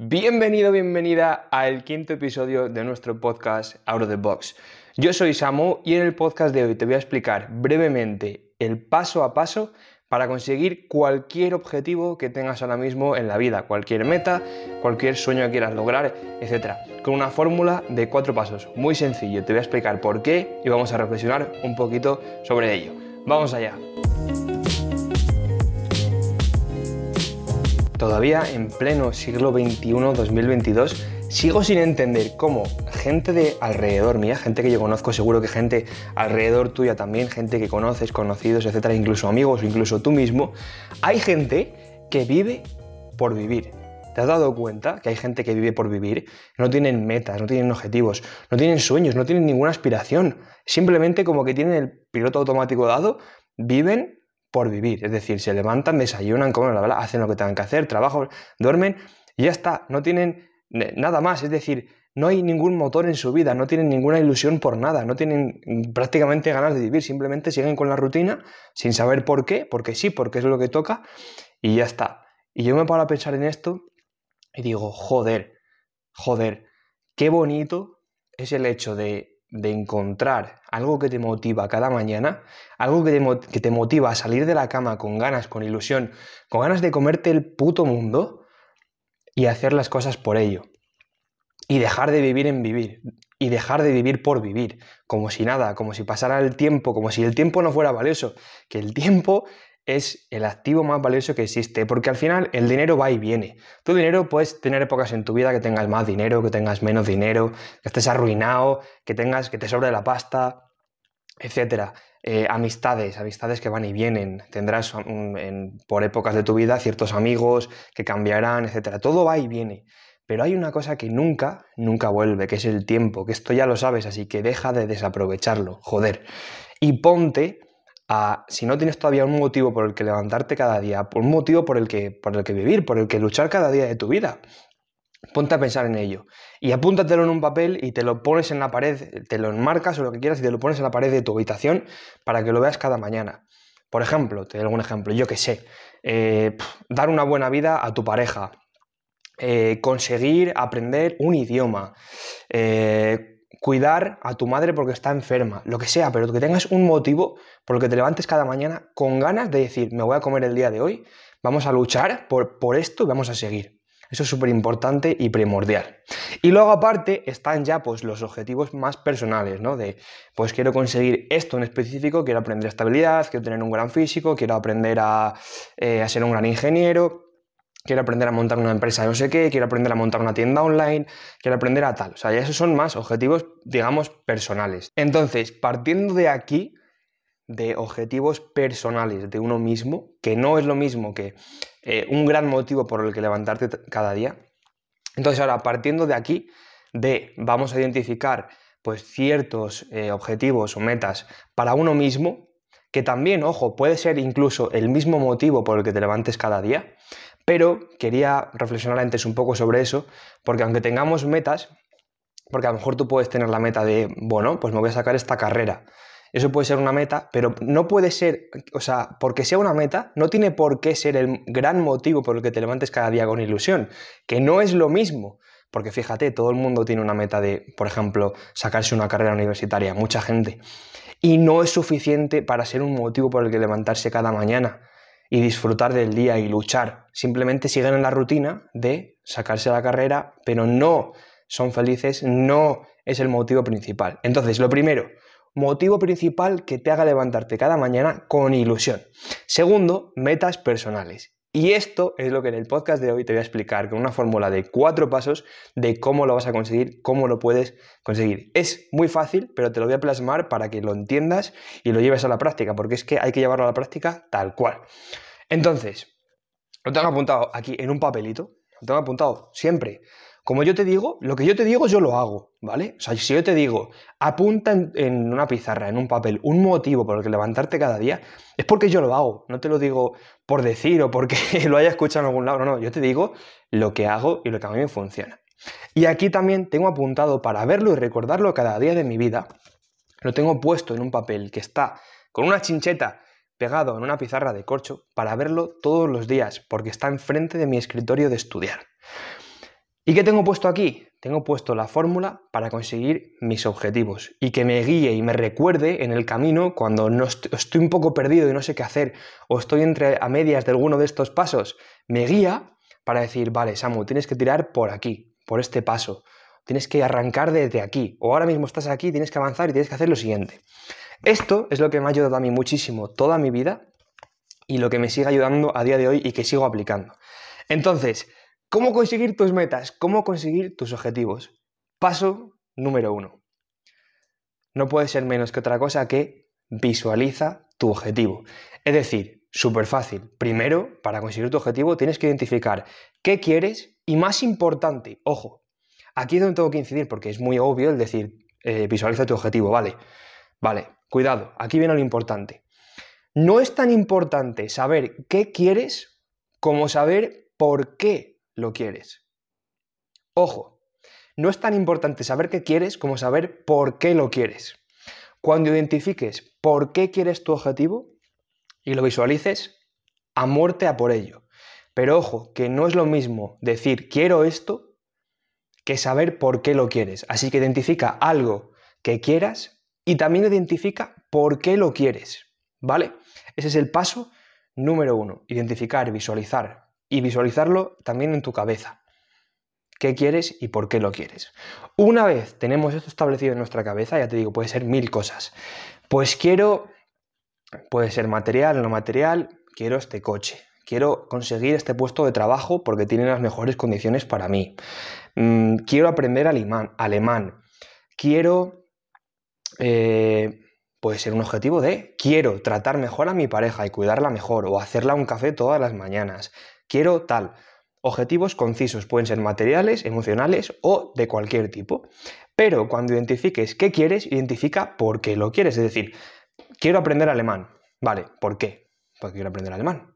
Bienvenido, bienvenida al quinto episodio de nuestro podcast Out of the Box. Yo soy Samu y en el podcast de hoy te voy a explicar brevemente el paso a paso para conseguir cualquier objetivo que tengas ahora mismo en la vida, cualquier meta, cualquier sueño que quieras lograr, etc. Con una fórmula de cuatro pasos, muy sencillo. Te voy a explicar por qué y vamos a reflexionar un poquito sobre ello. Vamos allá. Todavía en pleno siglo XXI, 2022, sigo sin entender cómo gente de alrededor mía, gente que yo conozco, seguro que gente alrededor tuya también, gente que conoces, conocidos, etcétera, incluso amigos incluso tú mismo, hay gente que vive por vivir. ¿Te has dado cuenta que hay gente que vive por vivir? No tienen metas, no tienen objetivos, no tienen sueños, no tienen ninguna aspiración. Simplemente como que tienen el piloto automático dado, viven por vivir. Es decir, se levantan, desayunan, comen, la bla, hacen lo que tengan que hacer, trabajan, duermen y ya está. No tienen nada más. Es decir, no hay ningún motor en su vida, no tienen ninguna ilusión por nada, no tienen prácticamente ganas de vivir, simplemente siguen con la rutina sin saber por qué, porque sí, porque es lo que toca y ya está. Y yo me paro a pensar en esto y digo, joder, joder, qué bonito es el hecho de de encontrar algo que te motiva cada mañana, algo que te, que te, motiva a salir de la cama con ganas, con ilusión, con ganas de comerte el puto mundo y hacer las cosas por ello. Y dejar de vivir en vivir. Y dejar de vivir por vivir. Como si nada, como si pasara el tiempo, como si el tiempo no fuera valioso. Que el tiempo es el activo más valioso que existe, porque al final el dinero va y viene. Tu dinero puedes tener épocas en tu vida que tengas más dinero, que tengas menos dinero, que estés arruinado, que tengas que te sobre la pasta, etcétera. Eh, amistades, amistades que van y vienen. Tendrás por épocas de tu vida ciertos amigos que cambiarán, etcétera. Todo va y viene. Pero hay una cosa que nunca, nunca vuelve, que es el tiempo, que esto ya lo sabes, así que deja de desaprovecharlo, joder. Y ponte si no tienes todavía un motivo por el que levantarte cada día, un motivo por el que, por el que vivir, por el que luchar cada día de tu vida, ponte a pensar en ello. Y apúntatelo en un papel y te lo pones en la pared, te lo enmarcas o lo que quieras y te lo pones en la pared de tu habitación para que lo veas cada mañana. Por ejemplo, te doy algún ejemplo, yo que sé, eh, dar una buena vida a tu pareja, eh, conseguir aprender un idioma, eh, cuidar a tu madre porque está enferma, lo que sea, pero que tengas un motivo por el que te levantes cada mañana con ganas de decir, me voy a comer el día de hoy, vamos a luchar por, por esto y vamos a seguir. Eso es súper importante y primordial. Y luego aparte están ya pues los objetivos más personales, ¿no? De pues quiero conseguir esto en específico, quiero aprender estabilidad, quiero tener un gran físico, quiero aprender a, eh, a ser un gran ingeniero, quiero aprender a montar una empresa no sé qué, quiero aprender a montar una tienda online, quiero aprender a tal. O sea, ya esos son más objetivos, digamos, personales. Entonces, partiendo de aquí, de objetivos personales de uno mismo, que no es lo mismo que eh, un gran motivo por el que levantarte cada día. Entonces, ahora, partiendo de aquí, de vamos a identificar pues ciertos eh, objetivos o metas para uno mismo, que también, ojo, puede ser incluso el mismo motivo por el que te levantes cada día, pero quería reflexionar antes un poco sobre eso, porque aunque tengamos metas, porque a lo mejor tú puedes tener la meta de, bueno, pues me voy a sacar esta carrera. Eso puede ser una meta, pero no puede ser, o sea, porque sea una meta, no tiene por qué ser el gran motivo por el que te levantes cada día con ilusión, que no es lo mismo. Porque fíjate, todo el mundo tiene una meta de, por ejemplo, sacarse una carrera universitaria, mucha gente. Y no es suficiente para ser un motivo por el que levantarse cada mañana y disfrutar del día y luchar. Simplemente siguen en la rutina de sacarse la carrera, pero no son felices, no es el motivo principal. Entonces, lo primero, motivo principal que te haga levantarte cada mañana con ilusión. Segundo, metas personales. Y esto es lo que en el podcast de hoy te voy a explicar con una fórmula de cuatro pasos de cómo lo vas a conseguir, cómo lo puedes conseguir. Es muy fácil, pero te lo voy a plasmar para que lo entiendas y lo lleves a la práctica, porque es que hay que llevarlo a la práctica tal cual. Entonces, lo tengo apuntado aquí en un papelito, lo tengo apuntado siempre. Como yo te digo, lo que yo te digo yo lo hago, ¿vale? O sea, si yo te digo, apunta en, una pizarra, en un papel, un motivo por el que levantarte cada día, es porque yo lo hago. No te lo digo por decir o porque lo haya escuchado en algún lado, no, no, yo te digo lo que hago y lo que a mí me funciona. Y aquí también tengo apuntado para verlo y recordarlo cada día de mi vida, lo tengo puesto en un papel que está con una chincheta pegado en una pizarra de corcho para verlo todos los días, porque está enfrente de mi escritorio de estudiar. ¿Y qué tengo puesto aquí? Tengo puesto la fórmula para conseguir mis objetivos y que me guíe y me recuerde en el camino cuando no estoy un poco perdido y no sé qué hacer o estoy entre a medias de alguno de estos pasos, me guía para decir, vale, Samu, tienes que tirar por aquí, por este paso, tienes que arrancar desde aquí o ahora mismo estás aquí, tienes que avanzar y tienes que hacer lo siguiente. Esto es lo que me ha ayudado a mí muchísimo toda mi vida y lo que me sigue ayudando a día de hoy y que sigo aplicando. Entonces, ¿Cómo conseguir tus metas? ¿Cómo conseguir tus objetivos? Paso número uno. No puede ser menos que otra cosa que visualiza tu objetivo. Es decir, súper fácil. Primero, para conseguir tu objetivo tienes que identificar qué quieres y más importante, ojo, aquí es donde tengo que incidir porque es muy obvio el decir eh, visualiza tu objetivo, vale, vale, cuidado, aquí viene lo importante. No es tan importante saber qué quieres como saber por qué lo quieres. Ojo, no es tan importante saber qué quieres como saber por qué lo quieres. Cuando identifiques por qué quieres tu objetivo y lo visualices, a muerte a por ello. Pero ojo, que no es lo mismo decir quiero esto que saber por qué lo quieres. Así que identifica algo que quieras y también identifica por qué lo quieres. ¿Vale? Ese es el paso número uno. Identificar, visualizar, y visualizarlo también en tu cabeza. ¿Qué quieres y por qué lo quieres? Una vez tenemos esto establecido en nuestra cabeza, ya te digo, puede ser mil cosas. Pues quiero, puede ser material, no material, quiero este coche, quiero conseguir este puesto de trabajo porque tiene las mejores condiciones para mí. Mm, quiero aprender alemán, alemán. quiero, eh, puede ser un objetivo de, quiero tratar mejor a mi pareja y cuidarla mejor o hacerla un café todas las mañanas quiero tal. Objetivos concisos pueden ser materiales, emocionales o de cualquier tipo. Pero cuando identifiques qué quieres, identifica por qué lo quieres. Es decir, quiero aprender alemán. Vale, ¿por qué? Porque quiero aprender alemán.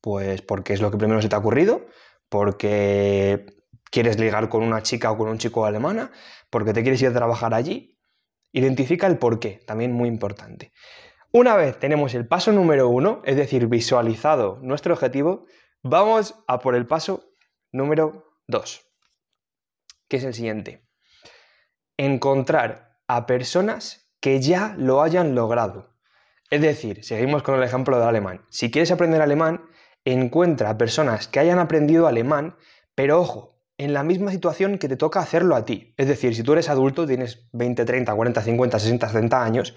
Pues porque es lo que primero se te ha ocurrido, porque quieres ligar con una chica o con un chico alemana, porque te quieres ir a trabajar allí. Identifica el por qué, también muy importante. Una vez tenemos el paso número uno, es decir, visualizado nuestro objetivo, Vamos a por el paso número 2, que es el siguiente. Encontrar a personas que ya lo hayan logrado. Es decir, seguimos con el ejemplo del alemán. Si quieres aprender alemán, encuentra a personas que hayan aprendido alemán, pero ojo, en la misma situación que te toca hacerlo a ti. Es decir, si tú eres adulto, tienes 20, 30, 40, 50, 60, 70 años,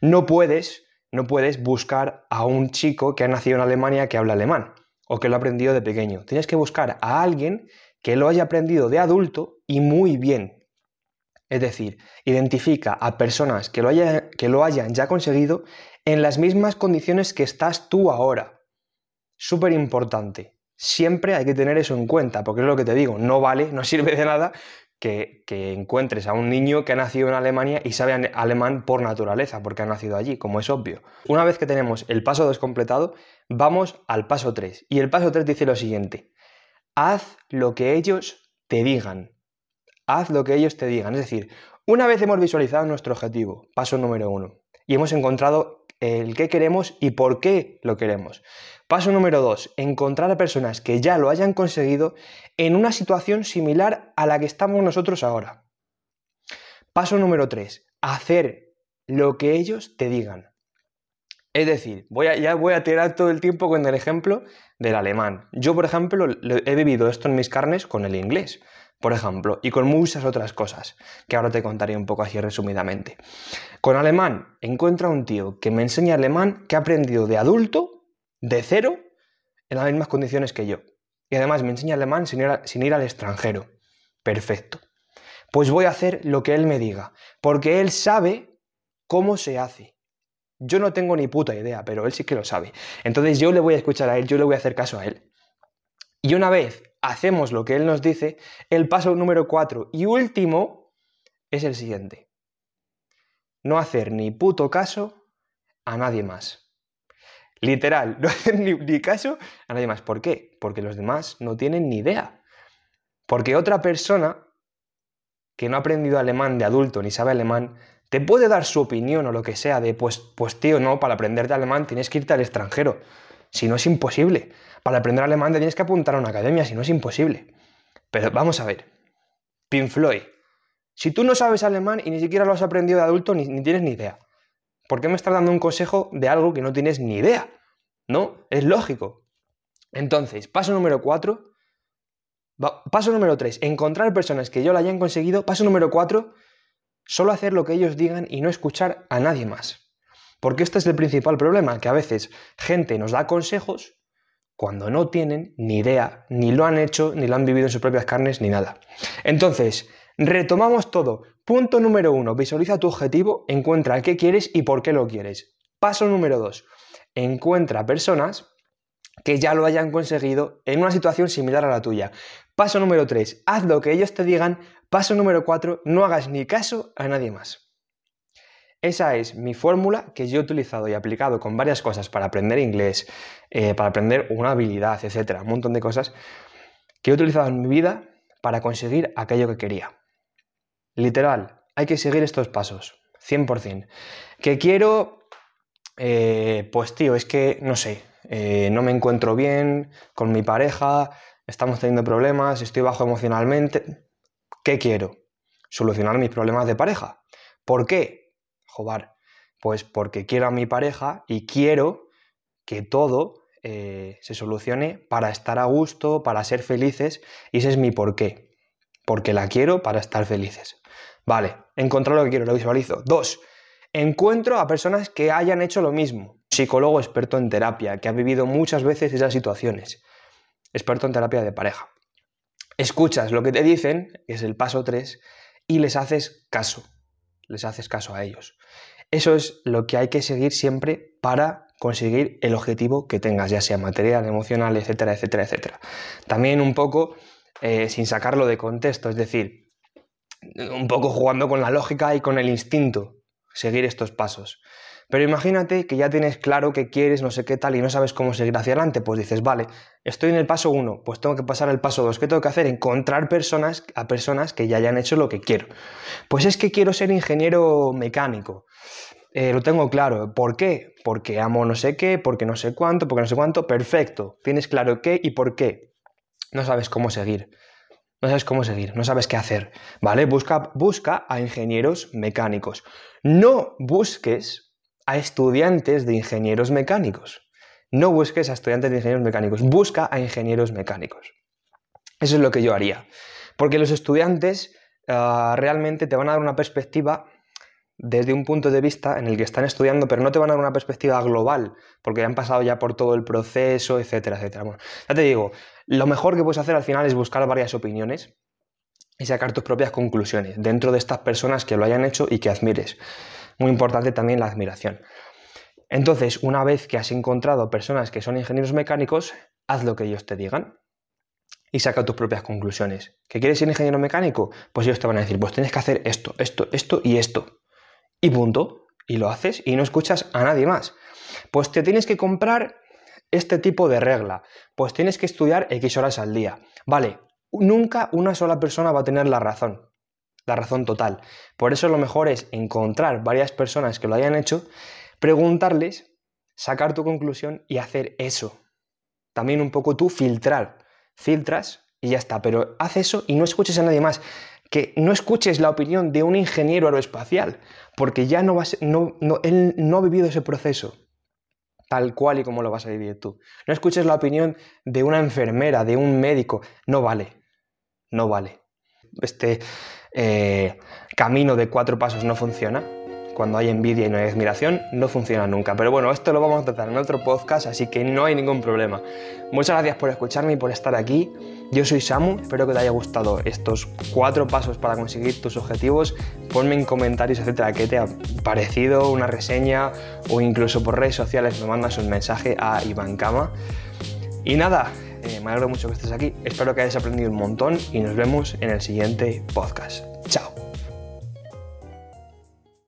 no puedes, no puedes buscar a un chico que ha nacido en Alemania que habla alemán o que lo ha aprendido de pequeño. Tienes que buscar a alguien que lo haya aprendido de adulto y muy bien. Es decir, identifica a personas que lo, que lo hayan ya conseguido en las mismas condiciones que estás tú ahora. Súper importante. Siempre hay que tener eso en cuenta, porque es lo que te digo, no vale, no sirve de nada que, encuentres a un niño que ha nacido en Alemania y sabe alemán por naturaleza, porque ha nacido allí, como es obvio. Una vez que tenemos el paso 2 completado, vamos al paso 3. Y el paso 3 dice lo siguiente, haz lo que ellos te digan. Haz lo que ellos te digan. Es decir, una vez hemos visualizado nuestro objetivo, paso número 1, y hemos encontrado el qué queremos y por qué lo queremos. Paso número 2, encontrar a personas que ya lo hayan conseguido en una situación similar a la que estamos nosotros ahora. Paso número 3, hacer lo que ellos te digan. Es decir, ya voy a tirar todo el tiempo con el ejemplo del alemán. Yo, por ejemplo, he vivido esto en mis carnes con el inglés por ejemplo, y con muchas otras cosas, que ahora te contaré un poco así resumidamente. Con alemán, encuentra un tío que me enseña alemán que ha aprendido de adulto, de cero, en las mismas condiciones que yo. Y además me enseña alemán sin ir, sin ir al extranjero. Perfecto. Pues voy a hacer lo que él me diga, porque él sabe cómo se hace. Yo no tengo ni puta idea, pero él sí que lo sabe. Entonces yo le voy a escuchar a él, yo le voy a hacer caso a él. Y una vez hacemos lo que Él nos dice, el paso número cuatro y último es el siguiente. No hacer ni puto caso a nadie más. Literal, no hacer ni, caso a nadie más. ¿Por qué? Porque los demás no tienen ni idea. Porque otra persona que no ha aprendido alemán de adulto ni sabe alemán, te puede dar su opinión o lo que sea de, pues, pues tío, no, para aprenderte alemán tienes que irte al extranjero. Si no es imposible. Para aprender alemán te tienes que apuntar a una academia, si no es imposible. Pero vamos a ver, Pink Floyd. Si tú no sabes alemán y ni siquiera lo has aprendido de adulto, ni, tienes ni idea. ¿Por qué me estás dando un consejo de algo que no tienes ni idea? ¿No? Es lógico. Entonces, paso número cuatro. Paso número tres, encontrar personas que yo lo hayan conseguido. Paso número cuatro, solo hacer lo que ellos digan y no escuchar a nadie más. Porque este es el principal problema, que a veces gente nos da consejos cuando no tienen ni idea, ni lo han hecho, ni lo han vivido en sus propias carnes, ni nada. Entonces, retomamos todo. Punto número uno, visualiza tu objetivo, encuentra qué quieres y por qué lo quieres. Paso número dos, encuentra personas que ya lo hayan conseguido en una situación similar a la tuya. Paso número tres, haz lo que ellos te digan. Paso número cuatro, no hagas ni caso a nadie más. Esa es mi fórmula que yo he utilizado y aplicado con varias cosas para aprender inglés, eh, para aprender una habilidad, etcétera, un montón de cosas que he utilizado en mi vida para conseguir aquello que quería. Literal, hay que seguir estos pasos, 100%. Que quiero, eh, pues tío, es que no sé, eh, no me encuentro bien con mi pareja, estamos teniendo problemas, estoy bajo emocionalmente. ¿Qué quiero? Solucionar mis problemas de pareja. ¿Por qué? Jobar, pues porque quiero a mi pareja y quiero que todo eh, se solucione para estar a gusto, para ser felices, y ese es mi porqué. Porque la quiero para estar felices. Vale, encontrar lo que quiero, lo visualizo. Dos, encuentro a personas que hayan hecho lo mismo. Psicólogo experto en terapia, que ha vivido muchas veces esas situaciones. Experto en terapia de pareja. Escuchas lo que te dicen, que es el paso 3, y les haces caso les haces caso a ellos. Eso es lo que hay que seguir siempre para conseguir el objetivo que tengas, ya sea material, emocional, etcétera, etcétera, etcétera. También un poco eh, sin sacarlo de contexto, es decir, un poco jugando con la lógica y con el instinto, seguir estos pasos. Pero imagínate que ya tienes claro que quieres, no sé qué tal, y no sabes cómo seguir hacia adelante. Pues dices, vale, estoy en el paso 1, pues tengo que pasar al paso 2. ¿Qué tengo que hacer? Encontrar personas, a personas que ya hayan hecho lo que quiero. Pues es que quiero ser ingeniero mecánico. Eh, lo tengo claro. ¿Por qué? Porque amo no sé qué, porque no sé cuánto, porque no sé cuánto. Perfecto. Tienes claro qué y por qué. No sabes cómo seguir. No sabes cómo seguir, no sabes qué hacer. ¿Vale? Busca, busca a ingenieros mecánicos. No busques a estudiantes de ingenieros mecánicos. No busques a estudiantes de ingenieros mecánicos, busca a ingenieros mecánicos. Eso es lo que yo haría. Porque los estudiantes ah, realmente te van a dar una perspectiva desde un punto de vista en el que están estudiando, pero no te van a dar una perspectiva global, porque han pasado ya por todo el proceso, etcétera, etcétera. Bueno, ya te digo, lo mejor que puedes hacer al final es buscar varias opiniones y sacar tus propias conclusiones dentro de estas personas que lo hayan hecho y que admires muy importante también la admiración. Entonces, una vez que has encontrado personas que son ingenieros mecánicos, haz lo que ellos te digan y saca tus propias conclusiones. ¿Que quieres ser ingeniero mecánico? Pues ellos te van a decir, pues tienes que hacer esto, esto, esto y esto. Y punto. Y lo haces y no escuchas a nadie más. Pues te tienes que comprar este tipo de regla. Pues tienes que estudiar X horas al día. Vale, nunca una sola persona va a tener la razón la razón total. Por eso lo mejor es encontrar varias personas que lo hayan hecho, preguntarles, sacar tu conclusión y hacer eso. También un poco tú filtrar. Filtras y ya está, pero haz eso y no escuches a nadie más. Que no escuches la opinión de un ingeniero aeroespacial, porque ya no, vas, no, no, él no ha vivido ese proceso tal cual y como lo vas a vivir tú. No escuches la opinión de una enfermera, de un médico. No vale. No vale. Este, eh, camino de cuatro pasos no funciona. Cuando hay envidia y no hay admiración, no funciona nunca. Pero bueno, esto lo vamos a tratar en otro podcast, así que no hay ningún problema. Muchas gracias por escucharme y por estar aquí. Yo soy Samu, espero que te haya gustado estos cuatro pasos para conseguir tus objetivos. Ponme en comentarios, etcétera, qué te ha parecido, una reseña o incluso por redes sociales me mandas un mensaje a Iván Kama. Y nada, eh, me alegro mucho que estés aquí, espero que hayas aprendido un montón y nos vemos en el siguiente podcast.